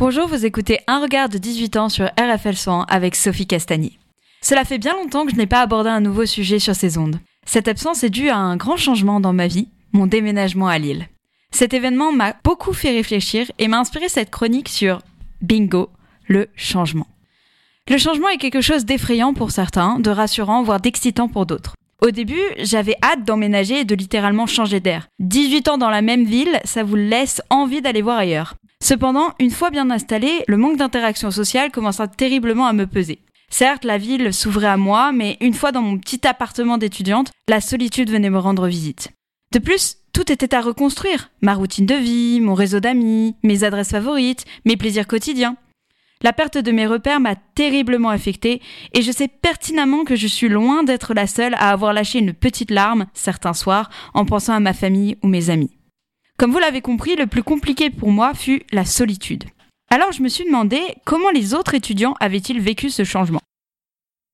Bonjour, vous écoutez Un regard de 18 ans sur RFL 100 avec Sophie Castagnier. Cela fait bien longtemps que je n'ai pas abordé un nouveau sujet sur ces ondes. Cette absence est due à un grand changement dans ma vie, mon déménagement à Lille. Cet événement m'a beaucoup fait réfléchir et m'a inspiré cette chronique sur Bingo, le changement. Le changement est quelque chose d'effrayant pour certains, de rassurant, voire d'excitant pour d'autres. Au début, j'avais hâte d'emménager et de littéralement changer d'air. 18 ans dans la même ville, ça vous laisse envie d'aller voir ailleurs. Cependant, une fois bien installé, le manque d'interaction sociale commença terriblement à me peser. Certes, la ville s'ouvrait à moi, mais une fois dans mon petit appartement d'étudiante, la solitude venait me rendre visite. De plus, tout était à reconstruire. Ma routine de vie, mon réseau d'amis, mes adresses favorites, mes plaisirs quotidiens. La perte de mes repères m'a terriblement affectée et je sais pertinemment que je suis loin d'être la seule à avoir lâché une petite larme certains soirs en pensant à ma famille ou mes amis. Comme vous l'avez compris, le plus compliqué pour moi fut la solitude. Alors je me suis demandé comment les autres étudiants avaient-ils vécu ce changement.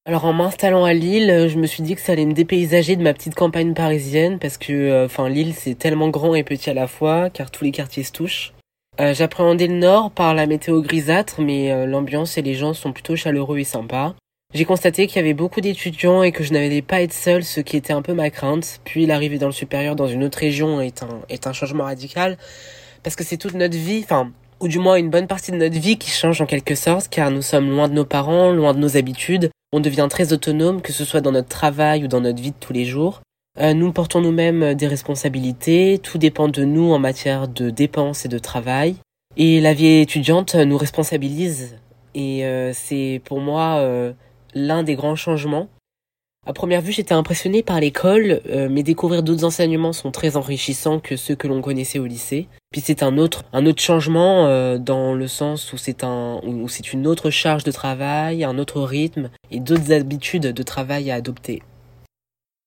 Alors en m'installant à Lille, je me suis dit que ça allait me dépaysager de ma petite campagne parisienne parce que euh, enfin Lille c'est tellement grand et petit à la fois car tous les quartiers se touchent. Euh, j'appréhendais le nord par la météo grisâtre mais euh, l'ambiance et les gens sont plutôt chaleureux et sympas. J'ai constaté qu'il y avait beaucoup d'étudiants et que je n'allais pas être seule, ce qui était un peu ma crainte. Puis l'arrivée dans le supérieur dans une autre région est un, est un changement radical. Parce que c'est toute notre vie, enfin, ou du moins une bonne partie de notre vie qui change en quelque sorte, car nous sommes loin de nos parents, loin de nos habitudes. On devient très autonome, que ce soit dans notre travail ou dans notre vie de tous les jours. Euh, nous portons nous-mêmes des responsabilités, tout dépend de nous en matière de dépenses et de travail. Et la vie étudiante nous responsabilise. Et euh, c'est pour moi euh, l'un des grands changements. À première vue, j'étais impressionné par l'école, euh, mais découvrir d'autres enseignements sont très enrichissants que ceux que l'on connaissait au lycée. Puis c'est un autre, un autre changement euh, dans le sens où c'est un, où c'est une autre charge de travail, un autre rythme et d'autres habitudes de travail à adopter.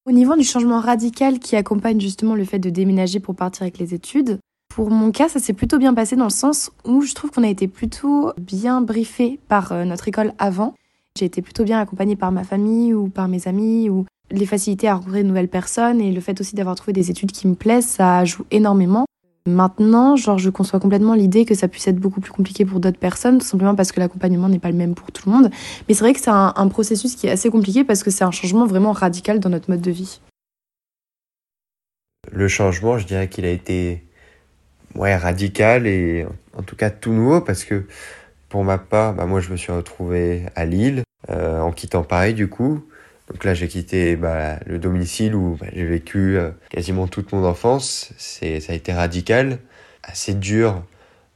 Au niveau du changement radical qui accompagne justement le fait de déménager pour partir avec les études, pour mon cas, ça s'est plutôt bien passé dans le sens où je trouve qu'on a été plutôt bien briefé par euh, notre école avant. J'ai été plutôt bien accompagnée par ma famille ou par mes amis ou les facilités à rencontrer de nouvelles personnes et le fait aussi d'avoir trouvé des études qui me plaisent, ça joue énormément. Maintenant, genre, je conçois complètement l'idée que ça puisse être beaucoup plus compliqué pour d'autres personnes, tout simplement parce que l'accompagnement n'est pas le même pour tout le monde. Mais c'est vrai que c'est un, processus qui est assez compliqué parce que c'est un changement vraiment radical dans notre mode de vie. Le changement, je dirais qu'il a été ouais, radical et en tout cas tout nouveau parce que pour ma part, bah, moi je me suis retrouvé à Lille euh, en quittant Paris du coup. Donc là j'ai quitté bah, le domicile où bah, j'ai vécu euh, quasiment toute mon enfance. C'est ça a été radical, assez dur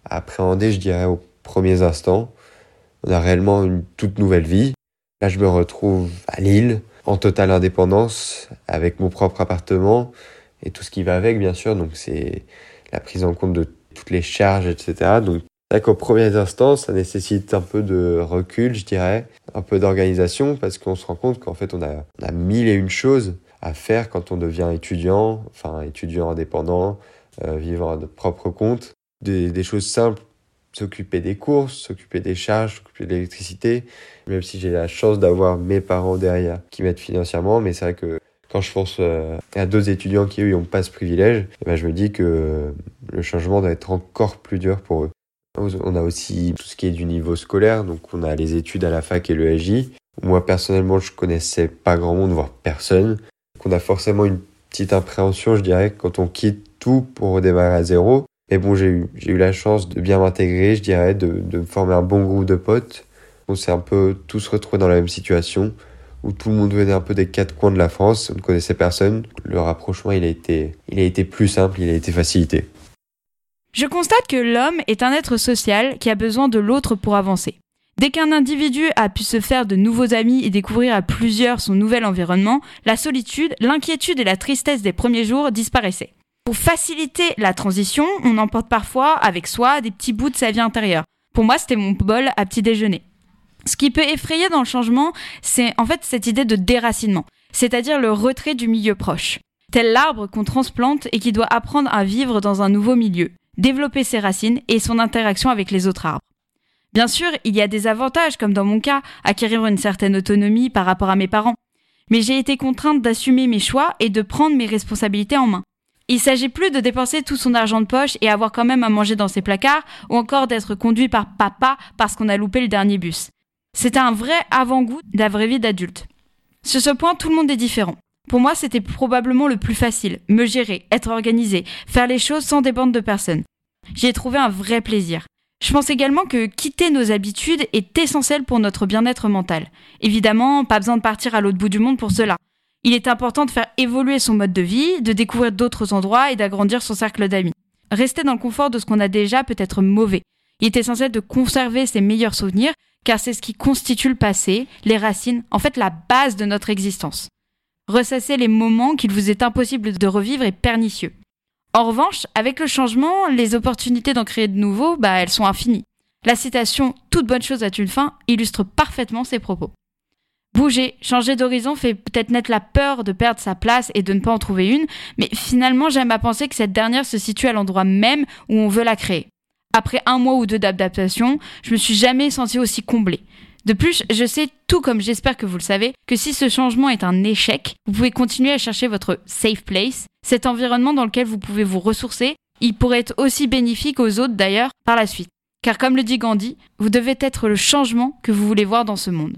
à appréhender, je dirais aux premiers instants. On a réellement une toute nouvelle vie. Là je me retrouve à Lille en totale indépendance avec mon propre appartement et tout ce qui va avec bien sûr. Donc c'est la prise en compte de toutes les charges, etc. c'est vrai qu'aux premiers instants, ça nécessite un peu de recul, je dirais, un peu d'organisation, parce qu'on se rend compte qu'en fait, on a, mille et une choses à faire quand on devient étudiant, enfin étudiant indépendant, euh, vivre à notre propre compte. Des, choses simples, s'occuper des courses, s'occuper des charges, s'occuper de l'électricité, même si j'ai la chance d'avoir mes parents derrière qui m'aident financièrement, mais c'est vrai que quand je pense euh, à d'autres étudiants qui, eux, n'ont pas ce privilège, eh ben, je me dis que le changement doit être encore plus dur pour eux. On a aussi tout ce qui est du niveau scolaire, donc on a les études à la fac et le SJ. Moi personnellement, je connaissais pas grand monde, voire personne. On a forcément une petite appréhension, je dirais, quand on quitte tout pour redémarrer à zéro. Mais bon, j'ai eu, j'ai eu la chance de bien m'intégrer, je dirais, de, de former un bon groupe de potes. On s'est un peu tous retrouvés dans la même situation, où tout le monde venait un peu des quatre coins de la France, on ne connaissait personne. Le rapprochement, il a été, il a été plus simple, il a été facilité. Je constate que l'homme est un être social qui a besoin de l'autre pour avancer. Dès qu'un individu a pu se faire de nouveaux amis et découvrir à plusieurs son nouvel environnement, la solitude, l'inquiétude et la tristesse des premiers jours disparaissaient. Pour faciliter la transition, on emporte parfois avec soi des petits bouts de sa vie intérieure. Pour moi, c'était mon bol à petit déjeuner. Ce qui peut effrayer dans le changement, c'est en fait cette idée de déracinement, c'est-à-dire le retrait du milieu proche. Tel l'arbre qu'on transplante et qui doit apprendre à vivre dans un nouveau milieu développer ses racines et son interaction avec les autres arbres. Bien sûr, il y a des avantages, comme dans mon cas, acquérir une certaine autonomie par rapport à mes parents. Mais j'ai été contrainte d'assumer mes choix et de prendre mes responsabilités en main. Il s'agit plus de dépenser tout son argent de poche et avoir quand même à manger dans ses placards, ou encore d'être conduit par papa parce qu'on a loupé le dernier bus. C'est un vrai avant-goût de la vraie vie d'adulte. Sur ce point, tout le monde est différent. Pour moi, c'était probablement le plus facile. Me gérer, être organisé, faire les choses sans dépendre de personne. J'y ai trouvé un vrai plaisir. Je pense également que quitter nos habitudes est essentiel pour notre bien-être mental. Évidemment, pas besoin de partir à l'autre bout du monde pour cela. Il est important de faire évoluer son mode de vie, de découvrir d'autres endroits et d'agrandir son cercle d'amis. Rester dans le confort de ce qu'on a déjà peut être mauvais. Il est essentiel de conserver ses meilleurs souvenirs, car c'est ce qui constitue le passé, les racines, en fait la base de notre existence. Ressasser les moments qu'il vous est impossible de revivre est pernicieux. En revanche, avec le changement, les opportunités d'en créer de nouveaux, bah, elles sont infinies. La citation Toute bonne chose a une fin illustre parfaitement ces propos. Bouger, changer d'horizon fait peut-être naître la peur de perdre sa place et de ne pas en trouver une, mais finalement j'aime à penser que cette dernière se situe à l'endroit même où on veut la créer. Après un mois ou deux d'adaptation, je me suis jamais sentie aussi comblée. De plus, je sais, tout comme j'espère que vous le savez, que si ce changement est un échec, vous pouvez continuer à chercher votre safe place, cet environnement dans lequel vous pouvez vous ressourcer. Il pourrait être aussi bénéfique aux autres d'ailleurs par la suite. Car comme le dit Gandhi, vous devez être le changement que vous voulez voir dans ce monde.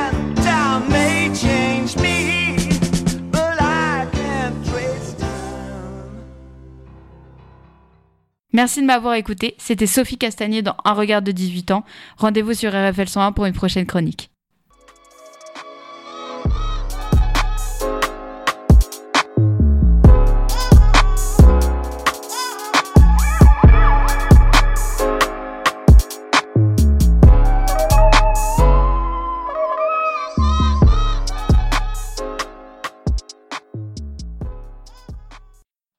Merci de m'avoir écouté. C'était Sophie Castagnier dans Un regard de 18 ans. Rendez-vous sur RFL 101 pour une prochaine chronique.